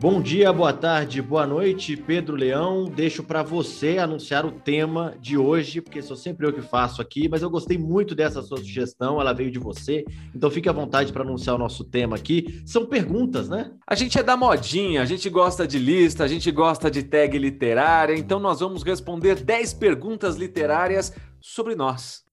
Bom dia, boa tarde, boa noite, Pedro Leão. Deixo para você anunciar o tema de hoje, porque sou sempre eu que faço aqui, mas eu gostei muito dessa sua sugestão, ela veio de você. Então fique à vontade para anunciar o nosso tema aqui. São perguntas, né? A gente é da modinha, a gente gosta de lista, a gente gosta de tag literária, então nós vamos responder 10 perguntas literárias sobre nós.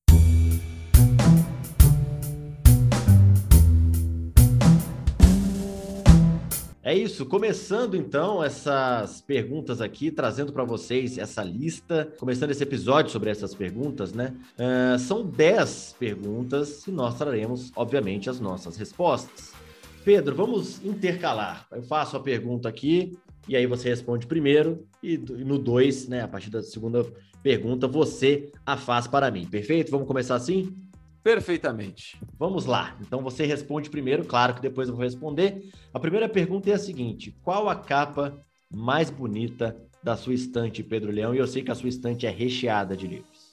É isso, começando então essas perguntas aqui, trazendo para vocês essa lista, começando esse episódio sobre essas perguntas, né? Uh, são 10 perguntas e nós traremos, obviamente, as nossas respostas. Pedro, vamos intercalar. Eu faço a pergunta aqui e aí você responde primeiro e no 2, né, a partir da segunda pergunta, você a faz para mim. Perfeito? Vamos começar assim? Perfeitamente. Vamos lá. Então você responde primeiro, claro que depois eu vou responder. A primeira pergunta é a seguinte: qual a capa mais bonita da sua estante, Pedro Leão? E eu sei que a sua estante é recheada de livros.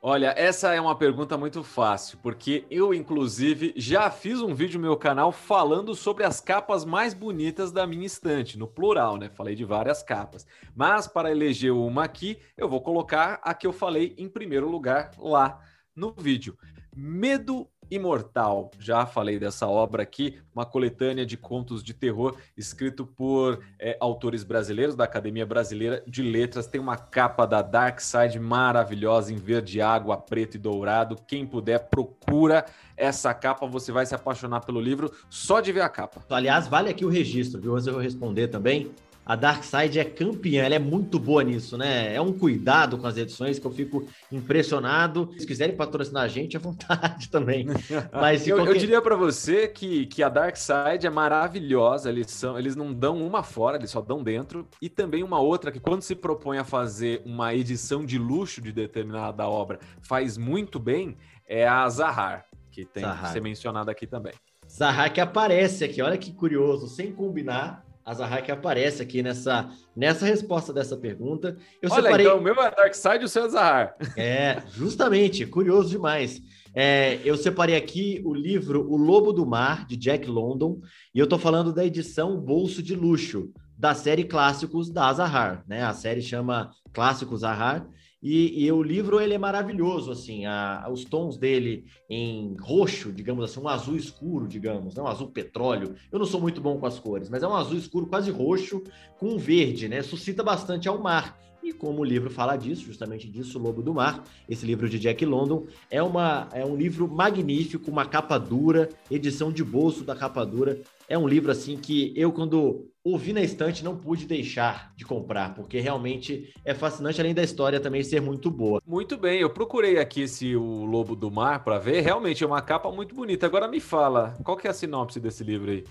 Olha, essa é uma pergunta muito fácil, porque eu, inclusive, já fiz um vídeo no meu canal falando sobre as capas mais bonitas da minha estante, no plural, né? Falei de várias capas. Mas para eleger uma aqui, eu vou colocar a que eu falei em primeiro lugar lá no vídeo. Medo Imortal. Já falei dessa obra aqui, uma coletânea de contos de terror escrito por é, autores brasileiros da Academia Brasileira de Letras. Tem uma capa da Dark Side maravilhosa em verde água, preto e dourado. Quem puder, procura essa capa, você vai se apaixonar pelo livro só de ver a capa. Aliás, vale aqui o registro, viu? Antes eu vou responder também a Darkside é campeã, ela é muito boa nisso, né? É um cuidado com as edições que eu fico impressionado. Se quiserem patrocinar a gente, à vontade também. Mas eu, qualquer... eu, diria para você que, que a Darkside é maravilhosa, eles, são, eles não dão uma fora, eles só dão dentro. E também uma outra que, quando se propõe a fazer uma edição de luxo de determinada obra, faz muito bem, é a Zahar, que tem Zahar. que ser mencionada aqui também. Zahar que aparece aqui, olha que curioso, sem combinar a Zahak aparece aqui nessa, nessa resposta dessa pergunta. Eu Olha, separei... então o meu é Darkseid e o seu é Zahar. É, justamente, curioso demais. É, eu separei aqui o livro O Lobo do Mar, de Jack London, e eu estou falando da edição Bolso de Luxo, da série Clássicos da Zahar. Né? A série chama Clássicos Zahar, e, e, o livro ele é maravilhoso, assim, a, os tons dele em roxo, digamos assim, um azul escuro, digamos, né? um azul petróleo. Eu não sou muito bom com as cores, mas é um azul escuro quase roxo com verde, né? Suscita bastante ao mar. E como o livro fala disso, justamente disso, Lobo do Mar, esse livro de Jack London, é, uma, é um livro magnífico, uma capa dura, edição de bolso da capa dura. É um livro assim que eu, quando ouvi na estante, não pude deixar de comprar, porque realmente é fascinante, além da história também ser muito boa. Muito bem, eu procurei aqui esse O Lobo do Mar para ver, realmente é uma capa muito bonita. Agora me fala, qual que é a sinopse desse livro aí?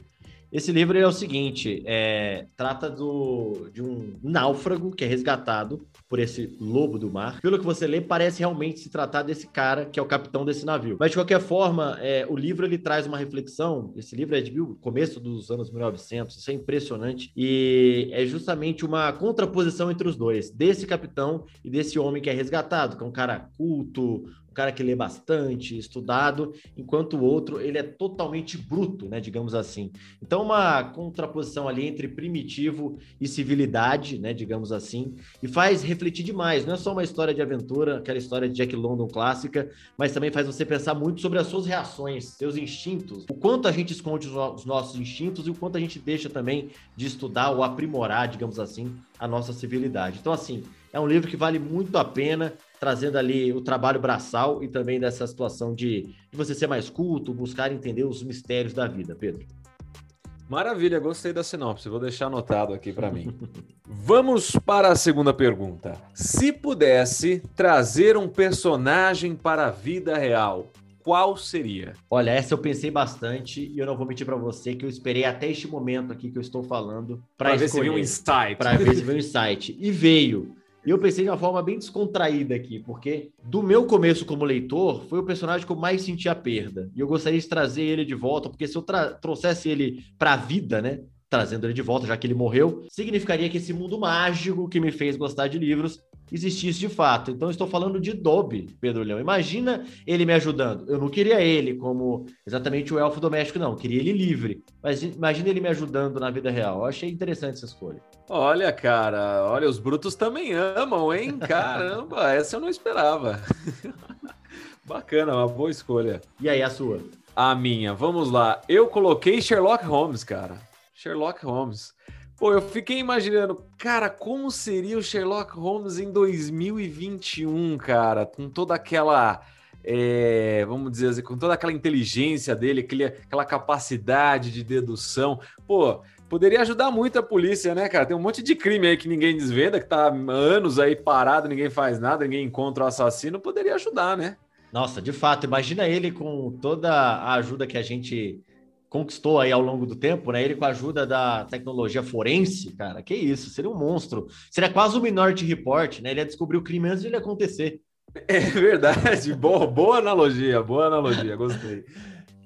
Esse livro é o seguinte: é, trata do, de um náufrago que é resgatado por esse lobo do mar. Pelo que você lê, parece realmente se tratar desse cara que é o capitão desse navio. Mas de qualquer forma, é, o livro ele traz uma reflexão. Esse livro é de começo dos anos 1900, isso é impressionante e é justamente uma contraposição entre os dois, desse capitão e desse homem que é resgatado, que é um cara culto, cara que lê bastante, estudado, enquanto o outro ele é totalmente bruto, né, digamos assim. Então uma contraposição ali entre primitivo e civilidade, né, digamos assim, e faz refletir demais. Não é só uma história de aventura, aquela história de Jack London clássica, mas também faz você pensar muito sobre as suas reações, seus instintos, o quanto a gente esconde os nossos instintos e o quanto a gente deixa também de estudar ou aprimorar, digamos assim, a nossa civilidade. Então assim, é um livro que vale muito a pena trazendo ali o trabalho braçal e também dessa situação de, de você ser mais culto, buscar entender os mistérios da vida, Pedro. Maravilha, gostei da sinopse, vou deixar anotado aqui para mim. Vamos para a segunda pergunta. Se pudesse trazer um personagem para a vida real, qual seria? Olha, essa eu pensei bastante e eu não vou mentir para você que eu esperei até este momento aqui que eu estou falando para ver se veio um insight. Para ver se veio um insight. E veio. E eu pensei de uma forma bem descontraída aqui, porque do meu começo como leitor, foi o personagem que eu mais senti a perda. E eu gostaria de trazer ele de volta, porque se eu trouxesse ele para a vida, né? Trazendo ele de volta, já que ele morreu, significaria que esse mundo mágico que me fez gostar de livros existisse de fato. Então, estou falando de Dobby, Pedro Leão. Imagina ele me ajudando. Eu não queria ele como exatamente o elfo doméstico, não. Eu queria ele livre. Mas imagina ele me ajudando na vida real. Eu achei interessante essa escolha. Olha, cara, olha, os brutos também amam, hein? Caramba, essa eu não esperava. Bacana, uma boa escolha. E aí, a sua? A minha, vamos lá. Eu coloquei Sherlock Holmes, cara. Sherlock Holmes. Pô, eu fiquei imaginando, cara, como seria o Sherlock Holmes em 2021, cara, com toda aquela, é, vamos dizer assim, com toda aquela inteligência dele, aquele, aquela capacidade de dedução. Pô, poderia ajudar muito a polícia, né, cara? Tem um monte de crime aí que ninguém desvenda, que tá anos aí parado, ninguém faz nada, ninguém encontra o assassino, poderia ajudar, né? Nossa, de fato, imagina ele com toda a ajuda que a gente conquistou aí ao longo do tempo, né? Ele com a ajuda da tecnologia forense, cara, que isso, seria um monstro. Seria quase o Minority Report, né? Ele ia descobrir o crime antes de ele acontecer. É verdade, boa, boa analogia, boa analogia, gostei.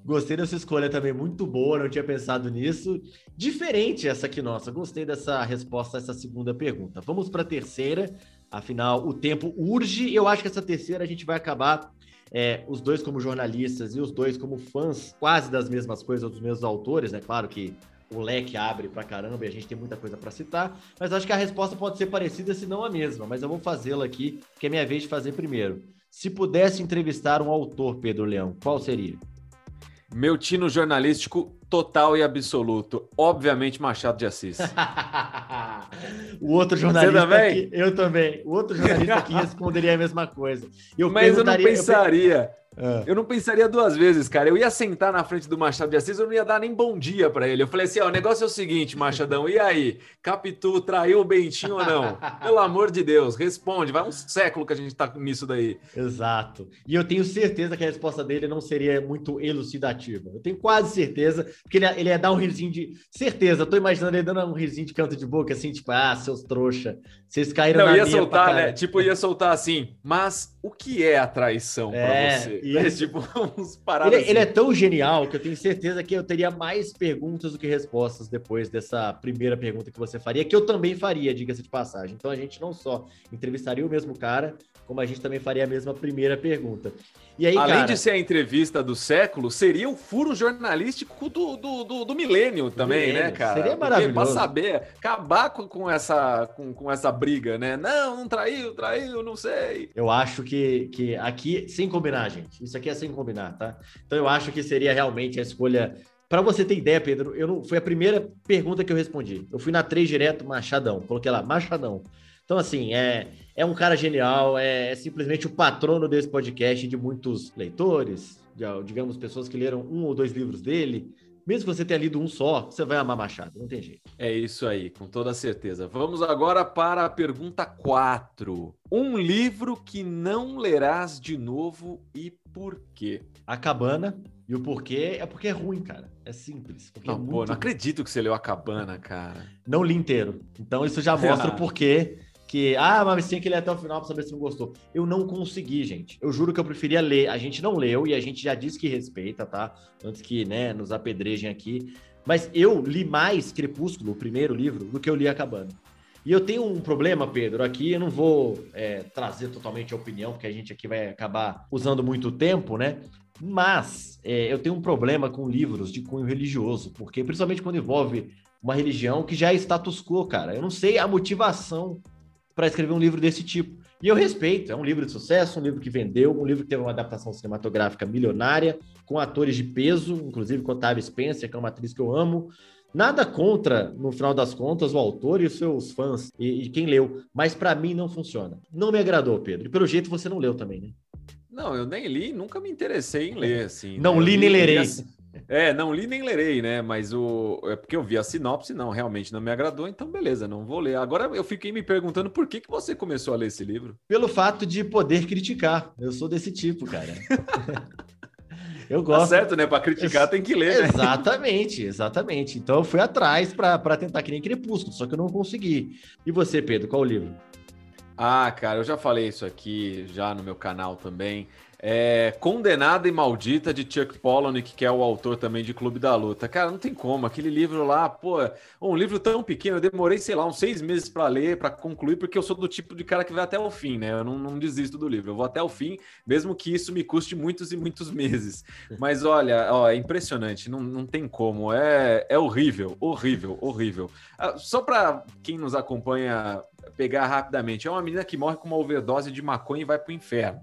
Gostei dessa escolha também, muito boa, não tinha pensado nisso. Diferente essa aqui nossa, gostei dessa resposta a essa segunda pergunta. Vamos para a terceira, afinal o tempo urge eu acho que essa terceira a gente vai acabar é, os dois como jornalistas e os dois como fãs quase das mesmas coisas, dos mesmos autores, né? Claro que o leque abre pra caramba e a gente tem muita coisa para citar, mas acho que a resposta pode ser parecida, se não a mesma, mas eu vou fazê-la aqui, que é minha vez de fazer primeiro. Se pudesse entrevistar um autor, Pedro Leão, qual seria? Meu tino jornalístico total e absoluto. Obviamente, Machado de Assis. o outro jornalista. Você também? Aqui, eu também. O outro jornalista aqui responderia a mesma coisa. Eu Mas eu não pensaria. Eu é. Eu não pensaria duas vezes, cara. Eu ia sentar na frente do Machado de Assis, eu não ia dar nem bom dia para ele. Eu falei assim: ó, o negócio é o seguinte, Machadão, e aí? Capitu traiu o Bentinho ou não? Pelo amor de Deus, responde. Vai um século que a gente tá nisso daí. Exato. E eu tenho certeza que a resposta dele não seria muito elucidativa. Eu tenho quase certeza, porque ele, ele ia dar um risinho de. Certeza, eu tô imaginando ele dando um risinho de canto de boca, assim, tipo, ah, seus trouxa. Vocês caíram não, na ia soltar, né? Tipo, ia soltar assim, mas o que é a traição é, para você? É, tipo, uns paradas ele, assim. ele, é tão genial que eu tenho certeza que eu teria mais perguntas do que respostas depois dessa primeira pergunta que você faria, que eu também faria, diga-se de passagem. Então a gente não só entrevistaria o mesmo cara, como a gente também faria a mesma primeira pergunta. E aí, Além cara... de ser a entrevista do século, seria o furo jornalístico do, do, do, do milênio também, milênio. né, cara? Seria maravilhoso. Para saber, acabar com, com, essa, com, com essa briga, né? Não, não traiu, traiu, não sei. Eu acho que, que aqui, sem combinar, gente, isso aqui é sem combinar, tá? Então eu acho que seria realmente a escolha para você ter ideia, Pedro, eu não foi a primeira pergunta que eu respondi. Eu fui na 3 direto, Machadão. Coloquei lá, Machadão. Então, assim, é, é um cara genial, é, é simplesmente o patrono desse podcast de muitos leitores, de, digamos, pessoas que leram um ou dois livros dele. Mesmo que você tenha lido um só, você vai amar Machado, não tem jeito. É isso aí, com toda certeza. Vamos agora para a pergunta 4. Um livro que não lerás de novo e por quê? A Cabana. E o porquê é porque é ruim, cara. É simples. Não, é pô, não acredito que você leu A Cabana, cara. Não li inteiro. Então isso já mostra o porquê que, ah, mas tinha que ler até o final para saber se não gostou. Eu não consegui, gente. Eu juro que eu preferia ler. A gente não leu e a gente já disse que respeita, tá? Antes que, né, nos apedrejem aqui. Mas eu li mais Crepúsculo, o primeiro livro, do que eu li A Cabana. E eu tenho um problema, Pedro, aqui eu não vou é, trazer totalmente a opinião, porque a gente aqui vai acabar usando muito tempo, né? Mas é, eu tenho um problema com livros de cunho religioso, porque principalmente quando envolve uma religião que já é status quo, cara. Eu não sei a motivação para escrever um livro desse tipo. E eu respeito, é um livro de sucesso, um livro que vendeu, um livro que teve uma adaptação cinematográfica milionária, com atores de peso, inclusive com Otávio Spencer, que é uma atriz que eu amo. Nada contra, no final das contas, o autor e os seus fãs e, e quem leu, mas para mim não funciona. Não me agradou, Pedro. E pelo jeito você não leu também, né? Não, eu nem li, nunca me interessei em ler, assim. Não né? li nem lerei. É, não li nem lerei, né? Mas o. É porque eu vi a sinopse, não, realmente não me agradou, então beleza, não vou ler. Agora eu fiquei me perguntando por que, que você começou a ler esse livro. Pelo fato de poder criticar. Eu sou desse tipo, cara. eu gosto. Tá certo, né? Para criticar tem que ler, né? Exatamente, exatamente. Então eu fui atrás para tentar que nem Crepúsculo, só que eu não consegui. E você, Pedro, qual o livro? Ah, cara, eu já falei isso aqui já no meu canal também. É Condenada e Maldita, de Chuck Palahniuk, que é o autor também de Clube da Luta. Cara, não tem como. Aquele livro lá, pô, um livro tão pequeno, eu demorei, sei lá, uns seis meses para ler, para concluir, porque eu sou do tipo de cara que vai até o fim, né? Eu não, não, desisto do livro, eu vou até o fim, mesmo que isso me custe muitos e muitos meses. Mas olha, ó, é impressionante, não, não tem como. É, é horrível, horrível, horrível. Ah, só para quem nos acompanha pegar rapidamente, é uma menina que morre com uma overdose de maconha e vai para o inferno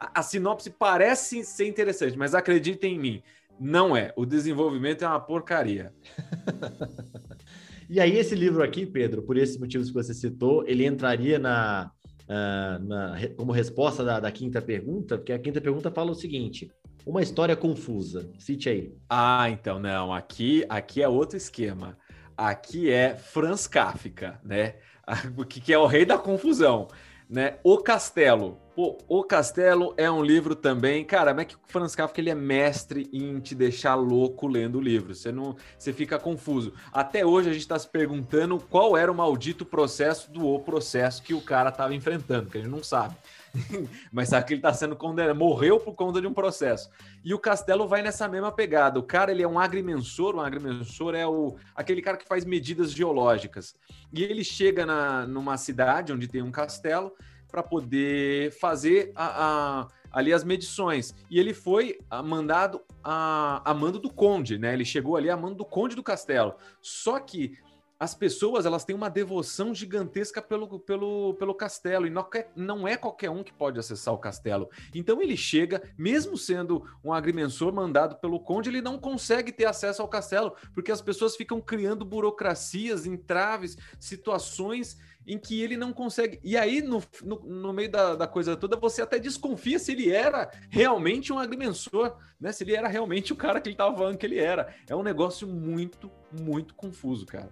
a, sinopse parece ser interessante, mas acreditem em mim, não é. O desenvolvimento é uma porcaria. e aí, esse livro aqui, Pedro, por esses motivos que você citou, ele entraria na, uh, na como resposta da, da, quinta pergunta, porque a quinta pergunta fala o seguinte: uma história confusa. Cite aí. Ah, então, não. Aqui, aqui é outro esquema. Aqui é Franz Kafka, né? Que, que é o rei da confusão né? O Castelo. O Castelo é um livro também, cara, mas é que o Franz Kafka ele é mestre em te deixar louco lendo o livro. Você não, você fica confuso. Até hoje a gente está se perguntando qual era o maldito processo do o processo que o cara estava enfrentando, que a gente não sabe. mas sabe que ele está sendo condenado, morreu por conta de um processo. E o Castelo vai nessa mesma pegada. O cara ele é um agrimensor, um agrimensor é o aquele cara que faz medidas geológicas. E ele chega na, numa cidade onde tem um castelo para poder fazer a, a, ali as medições. E ele foi mandado a, a mando do conde, né? Ele chegou ali a mando do conde do castelo. Só que as pessoas elas têm uma devoção gigantesca pelo, pelo, pelo castelo e não, não é qualquer um que pode acessar o castelo. Então ele chega, mesmo sendo um agrimensor mandado pelo conde, ele não consegue ter acesso ao castelo porque as pessoas ficam criando burocracias, entraves, situações em que ele não consegue. E aí, no, no, no meio da, da, coisa toda, você até desconfia se ele era realmente um agrimensor, né? Se ele era realmente o cara que ele estava falando que ele era. É um negócio muito, muito confuso, cara.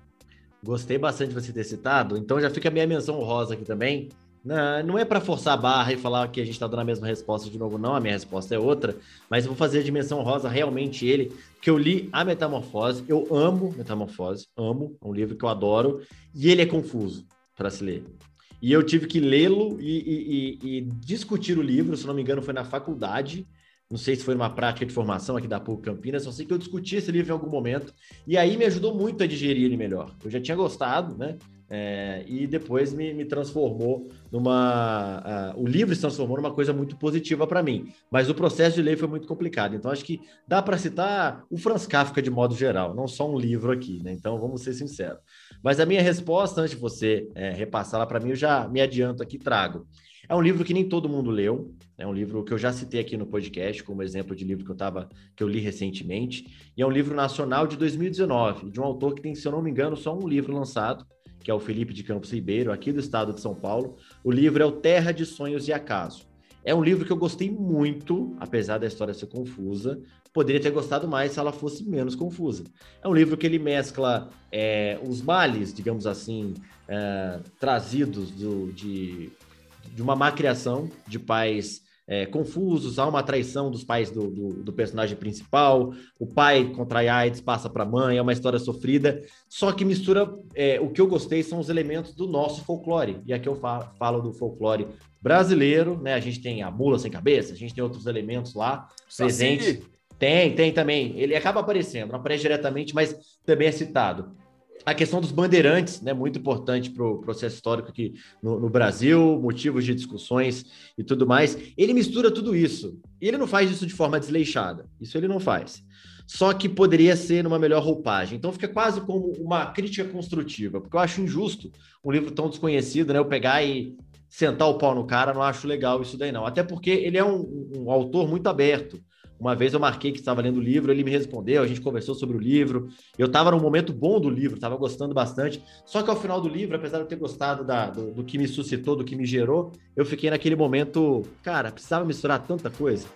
Gostei bastante de você ter citado, então já fica a minha menção rosa aqui também. Não, é para forçar a barra e falar que a gente está dando a mesma resposta de novo, não. A minha resposta é outra, mas eu vou fazer a dimensão rosa realmente ele, que eu li a Metamorfose. Eu amo Metamorfose, amo, é um livro que eu adoro, e ele é confuso para se ler. E eu tive que lê-lo e, e, e, discutir o livro, se não me engano, foi na faculdade não sei se foi uma prática de formação aqui da PUC Campinas, só sei que eu discuti esse livro em algum momento, e aí me ajudou muito a digerir ele melhor. Eu já tinha gostado, né? É, e depois me, me transformou numa. Uh, o livro se transformou numa coisa muito positiva para mim, mas o processo de ler foi muito complicado. Então, acho que dá para citar o Franz Kafka de modo geral, não só um livro aqui, né? Então, vamos ser sinceros. Mas a minha resposta, antes de você é, repassar lá para mim, eu já me adianto aqui trago. É um livro que nem todo mundo leu, é um livro que eu já citei aqui no podcast como exemplo de livro que eu tava, que eu li recentemente, e é um livro nacional de 2019, de um autor que tem, se eu não me engano, só um livro lançado, que é o Felipe de Campos Ribeiro, aqui do estado de São Paulo. O livro é o Terra de Sonhos e Acaso. É um livro que eu gostei muito, apesar da história ser confusa. Poderia ter gostado mais se ela fosse menos confusa. É um livro que ele mescla é, os males, digamos assim, é, trazidos do, de de uma má criação de pais é, confusos, há uma traição dos pais do, do, do, personagem principal, o pai contrai AIDS, passa para a mãe, é uma história sofrida, só que mistura, é, o que eu gostei são os elementos do nosso folclore, e aqui eu falo, falo do folclore brasileiro, né, a gente tem a mula sem cabeça, a gente tem outros elementos lá presentes. Tem, tem também, ele acaba aparecendo, não aparece diretamente, mas também é citado a questão dos bandeirantes, né, muito importante para o processo histórico aqui no, no, Brasil, motivos de discussões e tudo mais. Ele mistura tudo isso. E ele não faz isso de forma desleixada. Isso ele não faz. Só que poderia ser numa melhor roupagem. Então fica quase como uma crítica construtiva, porque eu acho injusto um livro tão desconhecido, né, eu pegar e sentar o pau no cara, não acho legal isso daí não. Até porque ele é um, um autor muito aberto. Uma vez eu marquei que estava lendo o livro, ele me respondeu, a gente conversou sobre o livro. Eu estava num momento bom do livro, estava gostando bastante. Só que ao final do livro, apesar de eu ter gostado da, do, do que me suscitou, do que me gerou, eu fiquei naquele momento, cara, precisava misturar tanta coisa.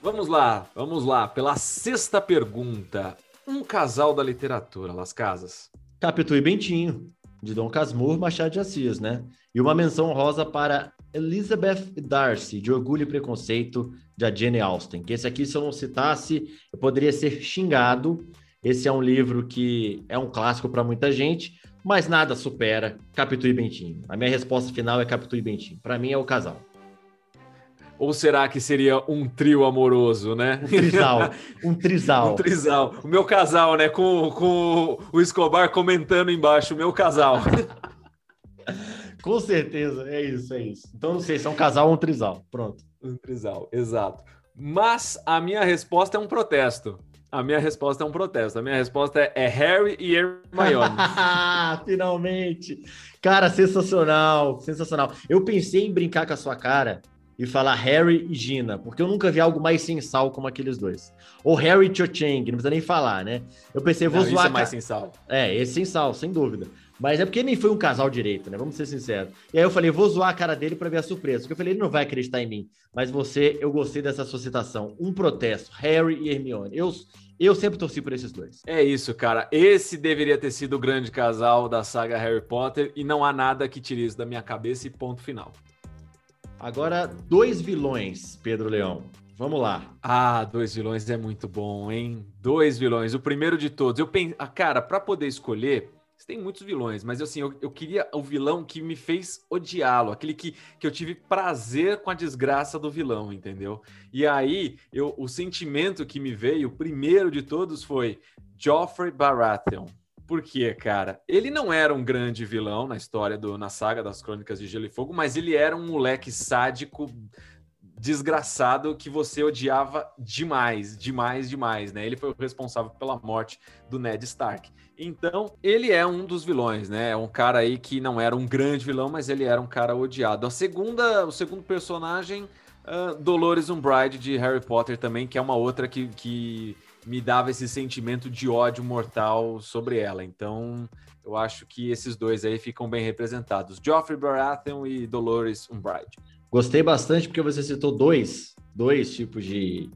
Vamos lá, vamos lá. Pela sexta pergunta. Um casal da literatura, Las Casas. Capitu e Bentinho, de Dom Casmurro Machado de Assis, né? E uma menção rosa para Elizabeth Darcy, de Orgulho e Preconceito, da Jane Austen. Que esse aqui, se eu não citasse, eu poderia ser xingado. Esse é um livro que é um clássico para muita gente, mas nada supera Capitu e Bentinho. A minha resposta final é Capitu e Bentinho. Para mim é o casal. Ou será que seria um trio amoroso, né? Um trisal. Um trisal. um trisal. O meu casal, né? Com, com o Escobar comentando embaixo, o meu casal. com certeza, é isso, é isso. Então não sei se é um casal ou um trisal. Pronto. Trisal, exato. Mas a minha resposta é um protesto. A minha resposta é um protesto. A minha resposta é, é Harry e Hermione. Finalmente! Cara, sensacional, sensacional. Eu pensei em brincar com a sua cara e falar Harry e Gina, porque eu nunca vi algo mais sensal como aqueles dois. Ou Harry e Cho Chang, não precisa nem falar, né? Eu pensei, vou não, zoar. Isso é mais sensal. É, esse sensal, sem dúvida. Mas é porque nem foi um casal direito, né? Vamos ser sinceros. E aí eu falei, vou zoar a cara dele para ver a surpresa. Porque eu falei, ele não vai acreditar em mim. Mas você, eu gostei dessa sua citação. Um protesto, Harry e Hermione. Eu, eu sempre torci por esses dois. É isso, cara. Esse deveria ter sido o grande casal da saga Harry Potter e não há nada que tire isso da minha cabeça e ponto final. Agora, dois vilões, Pedro Leão. Vamos lá. Ah, dois vilões é muito bom, hein? Dois vilões. O primeiro de todos. Eu penso, ah, cara, para poder escolher, tem muitos vilões, mas assim, eu, eu queria o vilão que me fez odiá-lo, aquele que, que eu tive prazer com a desgraça do vilão, entendeu? E aí, eu, o sentimento que me veio, o primeiro de todos, foi Joffrey Baratheon. Por quê, cara? Ele não era um grande vilão na história do na saga das Crônicas de Gelo e Fogo, mas ele era um moleque sádico desgraçado que você odiava demais, demais, demais, né? Ele foi o responsável pela morte do Ned Stark. Então, ele é um dos vilões, né? É um cara aí que não era um grande vilão, mas ele era um cara odiado. A segunda, o segundo personagem, uh, Dolores Umbridge de Harry Potter também, que é uma outra que, que me dava esse sentimento de ódio mortal sobre ela. Então, eu acho que esses dois aí ficam bem representados. Joffrey Baratheon e Dolores Umbridge. Gostei bastante porque você citou dois, dois tipos de,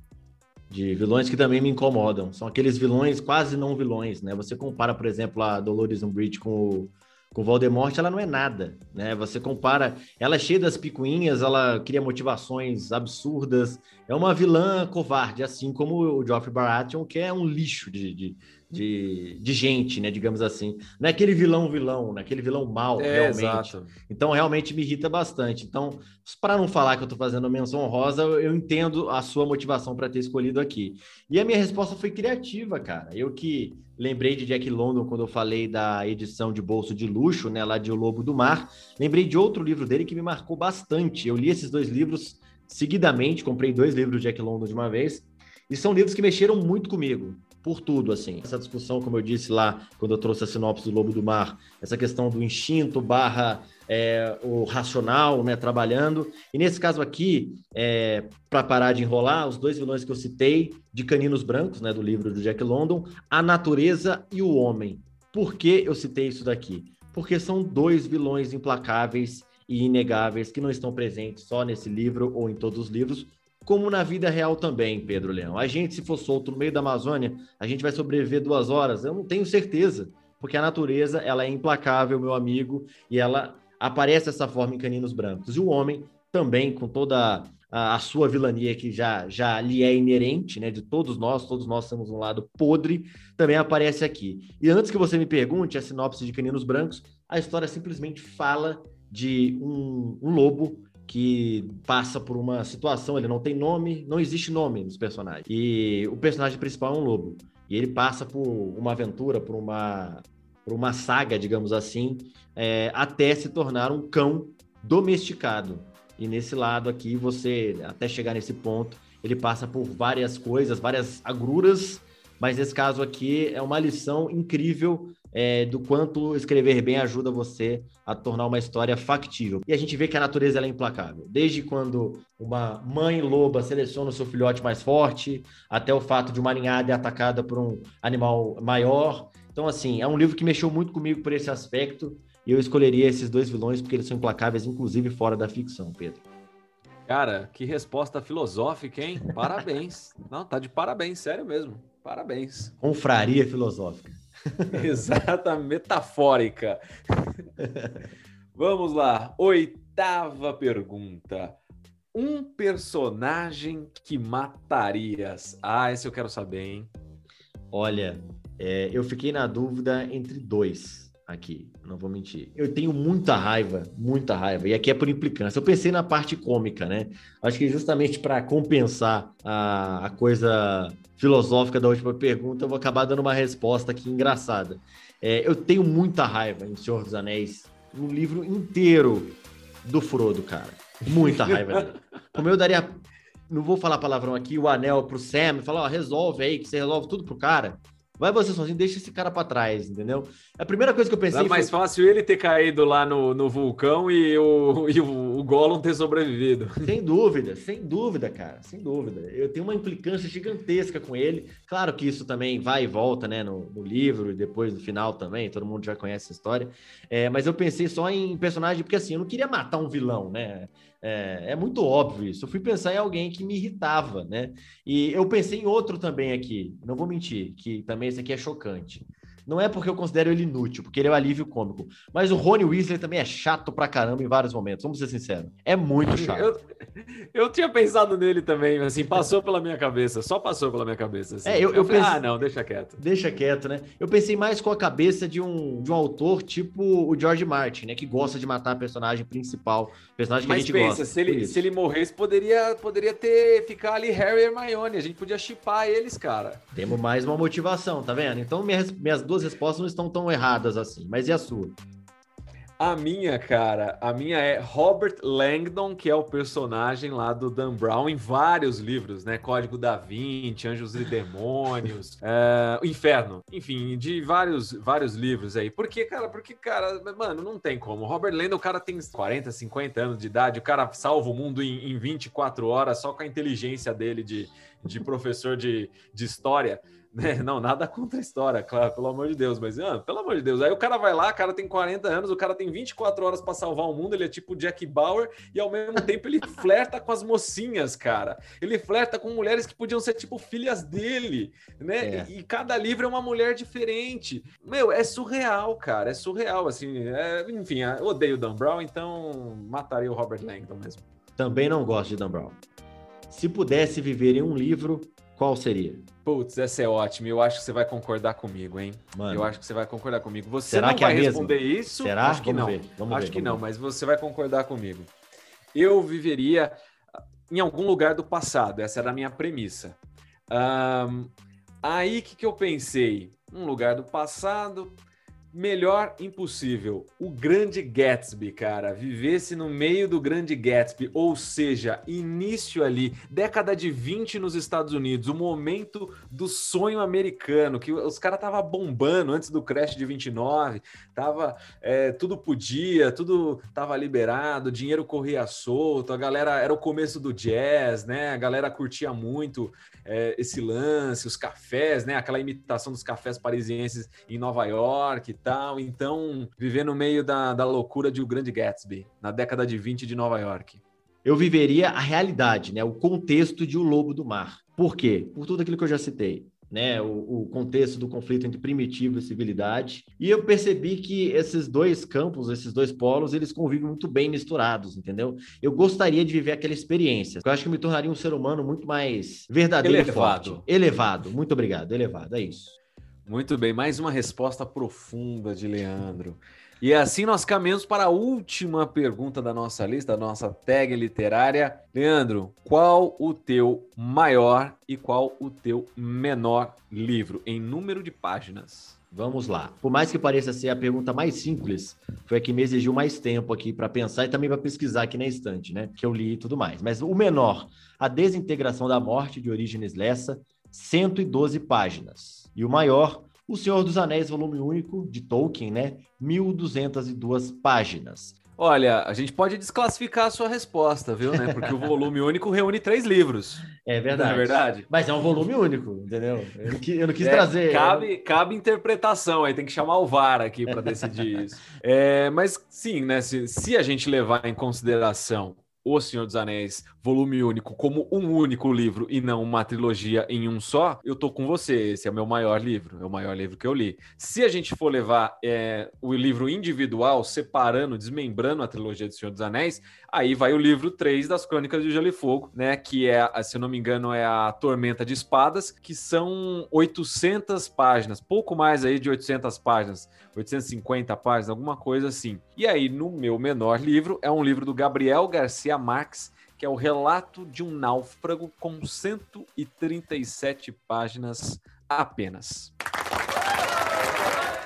de vilões que também me incomodam. São aqueles vilões quase não vilões, né? Você compara, por exemplo, a Dolores Umbridge com o, com o Voldemort, ela não é nada, né? Você compara, ela é cheia das picuinhas, ela cria motivações absurdas, é uma vilã covarde, assim como o Geoffrey Baratheon, que é um lixo de, de, de, de, gente, né? Digamos assim. Não é aquele vilão vilão, né? Aquele vilão mal, é, realmente. Exato. Então, realmente me irrita bastante. Então, para não falar que eu estou fazendo menção honrosa, eu entendo a sua motivação para ter escolhido aqui. E a minha resposta foi criativa, cara. Eu que lembrei de Jack London quando eu falei da edição de Bolso de Luxo, né? Lá de O Lobo do Mar. Lembrei de outro livro dele que me marcou bastante. Eu li esses dois livros seguidamente, comprei dois livros de Jack London de uma vez. E são livros que mexeram muito comigo por tudo, assim. Essa discussão, como eu disse lá, quando eu trouxe a sinopse do Lobo do Mar, essa questão do instinto barra é, o racional, né, trabalhando. E nesse caso aqui, é, para parar de enrolar, os dois vilões que eu citei, de Caninos Brancos, né, do livro do Jack London, a natureza e o homem. Por que eu citei isso daqui? Porque são dois vilões implacáveis e inegáveis que não estão presentes só nesse livro ou em todos os livros, como na vida real também, Pedro Leão. A gente, se for solto no meio da Amazônia, a gente vai sobreviver duas horas? Eu não tenho certeza, porque a natureza ela é implacável, meu amigo, e ela aparece dessa forma em Caninos Brancos. E o homem também, com toda a, a, sua vilania que já, já lhe é inerente, né, de todos nós, todos nós temos um lado podre, também aparece aqui. E antes que você me pergunte a sinopse de Caninos Brancos, a história simplesmente fala de um, um lobo que passa por uma situação, ele não tem nome, não existe nome nos personagens. E o personagem principal é um lobo. E ele passa por uma aventura, por uma, por uma saga, digamos assim, é, até se tornar um cão domesticado. E nesse lado aqui, você, até chegar nesse ponto, ele passa por várias coisas, várias agruras, mas nesse caso aqui é uma lição incrível é, do quanto escrever bem ajuda você a tornar uma história factível. E a gente vê que a natureza é implacável. Desde quando uma mãe loba seleciona o seu filhote mais forte, até o fato de uma ninhada é atacada por um animal maior. Então, assim, é um livro que mexeu muito comigo por esse aspecto. E eu escolheria esses dois vilões porque eles são implacáveis, inclusive fora da ficção, Pedro. Cara, que resposta filosófica, hein? Parabéns. Não, tá de parabéns, sério mesmo. Parabéns. Confraria filosófica. Exata, metafórica. Vamos lá, oitava pergunta. Um personagem que matarias? Ah, esse eu quero saber, hein? Olha, é, eu fiquei na dúvida entre dois. Aqui, não vou mentir. Eu tenho muita raiva, muita raiva, e aqui é por implicância. Eu pensei na parte cômica, né? Acho que justamente para compensar a, a coisa filosófica da última pergunta, eu vou acabar dando uma resposta aqui engraçada. É, eu tenho muita raiva em Senhor dos Anéis, um livro inteiro do Frodo, cara. Muita raiva dele. Como eu daria. Não vou falar palavrão aqui, o anel pro Sam, falar, ó, resolve aí, que você resolve tudo pro cara. Vai você sozinho, deixa esse cara para trás, entendeu? A primeira coisa que eu pensei. É mais foi... fácil ele ter caído lá no, no vulcão e, o, e o, o Gollum ter sobrevivido. Sem dúvida, sem dúvida, cara, sem dúvida. Eu tenho uma implicância gigantesca com ele. Claro que isso também vai e volta, né, no, no livro e depois no final também, todo mundo já conhece essa história. É, mas eu pensei só em personagem, porque assim, eu não queria matar um vilão, né? É, é, muito óbvio isso. Eu fui pensar em alguém que me irritava, né? E eu pensei em outro também aqui, não vou mentir, que também esse aqui é chocante. Não é porque eu considero ele inútil, porque ele é um alívio cômico. Mas o Rony Weasley também é chato pra caramba em vários momentos. Vamos ser sinceros. É muito chato. Eu, eu tinha pensado nele também, assim, passou pela minha cabeça. Só passou pela minha cabeça. Assim. É, eu, eu, eu pensei... Ah, não, deixa quieto. Deixa quieto, né? Eu pensei mais com a cabeça de um, de um autor tipo o George Martin, né? Que gosta de matar a personagem principal. Personagem que Mas a gente pensa, gosta. Se ele, se ele morresse, poderia, poderia ter ficar ali Harry e Hermione. A gente podia chipar eles, cara. Temos mais uma motivação, tá vendo? Então minhas, minhas duas respostas não estão tão erradas assim. Mas e a sua? A minha, cara, a minha é Robert Langdon, que é o personagem lá do Dan Brown em vários livros, né? Código da Vinci, Anjos e Demônios, é, o Inferno, enfim, de vários, vários livros aí. Por que, cara? Porque, cara, mano, não tem como. Robert Langdon, o cara tem 40, 50 anos de idade, o cara salva o mundo em, em 24 horas só com a inteligência dele de, de professor de, de história. Né? Não, nada contra a história, claro, pelo amor de Deus, mas, ah, pelo amor de Deus. Aí o cara vai lá, o cara tem 40 anos, o cara tem 24 horas para salvar o mundo, ele é tipo Jack Bauer, e ao mesmo tempo ele flerta com as mocinhas, cara. Ele flerta com mulheres que podiam ser tipo filhas dele, né? É. E, e, cada livro é uma mulher diferente. Meu, é surreal, cara, é surreal, assim. É... enfim, eu odeio o Dan Brown, então mataria o Robert Langdon mesmo. Também não gosto de Dan Brown. Se pudesse viver em um livro, qual seria? Putz, essa é ótima. Eu acho que você vai concordar comigo, hein? Mano. Eu acho que você vai concordar comigo. Você Será não que é vai é responder isso? Será? Acho que vamos não. Ver. Vamos acho ver, que não, ver. mas você vai concordar comigo. Eu viveria em algum lugar do passado. Essa era a minha premissa. Um, aí o que, que eu pensei? Um lugar do passado Melhor impossível. O Grande Gatsby, cara. Vivesse no meio do Grande Gatsby, ou seja, início ali, década de 20 nos Estados Unidos, o momento do sonho americano, que os caras tava bombando antes do crash de 29, tava é, tudo podia, tudo tava liberado, dinheiro corria solto, a galera era o começo do jazz, né? A galera curtia muito é, esse lance, os cafés, né? Aquela imitação dos cafés parisienses em Nova York tal. Então, viver no meio da, da loucura de O Grande Gatsby, na década de 20 de Nova York. Eu viveria a realidade, né? O contexto de O Lobo do Mar. Por quê? Por tudo aquilo que eu já citei né, o, o, contexto do conflito entre primitivo e civilidade. E eu percebi que esses dois campos, esses dois polos, eles convivem muito bem misturados, entendeu? Eu gostaria de viver aquela experiência. Eu acho que me tornaria um ser humano muito mais verdadeiro elevado. e forte. Elevado. Muito obrigado. Elevado. É isso. Muito bem. Mais uma resposta profunda de Leandro. E assim nós caminhamos para a última pergunta da nossa lista, da nossa tag literária. Leandro, qual o teu maior e qual o teu menor livro em número de páginas? Vamos lá. Por mais que pareça ser a pergunta mais simples, foi a que me exigiu mais tempo aqui para pensar e também para pesquisar aqui na estante, né? Que eu li e tudo mais. Mas o menor, A Desintegração da Morte, de Orígenes Lessa, 112 páginas. E o maior, o Senhor dos Anéis, volume único, de Tolkien, né? 1.202 páginas. Olha, a gente pode desclassificar a sua resposta, viu, né? Porque o volume único reúne três livros. É verdade. Não é verdade? Mas é um volume único, entendeu? Eu não quis, eu não quis é, trazer. Cabe, cabe interpretação aí, tem que chamar o VAR aqui para decidir isso. É, mas sim, né? Se, se a gente levar em consideração O Senhor dos Anéis, volume único, como um único livro e não uma trilogia em um só, eu tô com você. Esse é o meu maior livro, é o maior livro que eu li. Se a gente for levar é, o livro individual, separando, desmembrando a trilogia do Senhor dos Anéis, aí vai o livro 3 das Crônicas de Gelo e Fogo, né? Que é, se eu não me engano, é a Tormenta de Espadas, que são 800 páginas, pouco mais aí de 800 páginas, 850 páginas, alguma coisa assim. E aí, no meu menor livro, é um livro do Gabriel Garcia Marques, que é o relato de um náufrago com 137 páginas apenas.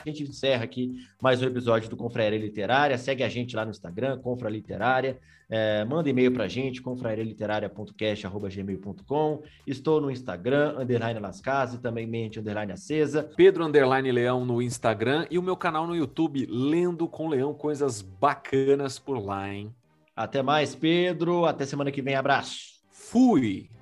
A gente encerra aqui mais um episódio do Confraria Literária. Segue a gente lá no Instagram, Confra Literária. É, manda e-mail para a gente, confrarialiteraria.cast.gmail.com. Estou no Instagram, underline Las Casas, também mente, underline acesa. Pedro, underline Leão no Instagram e o meu canal no YouTube, Lendo com Leão, coisas bacanas por lá, hein? Até mais, Pedro. Até semana que vem. Abraço. Fui!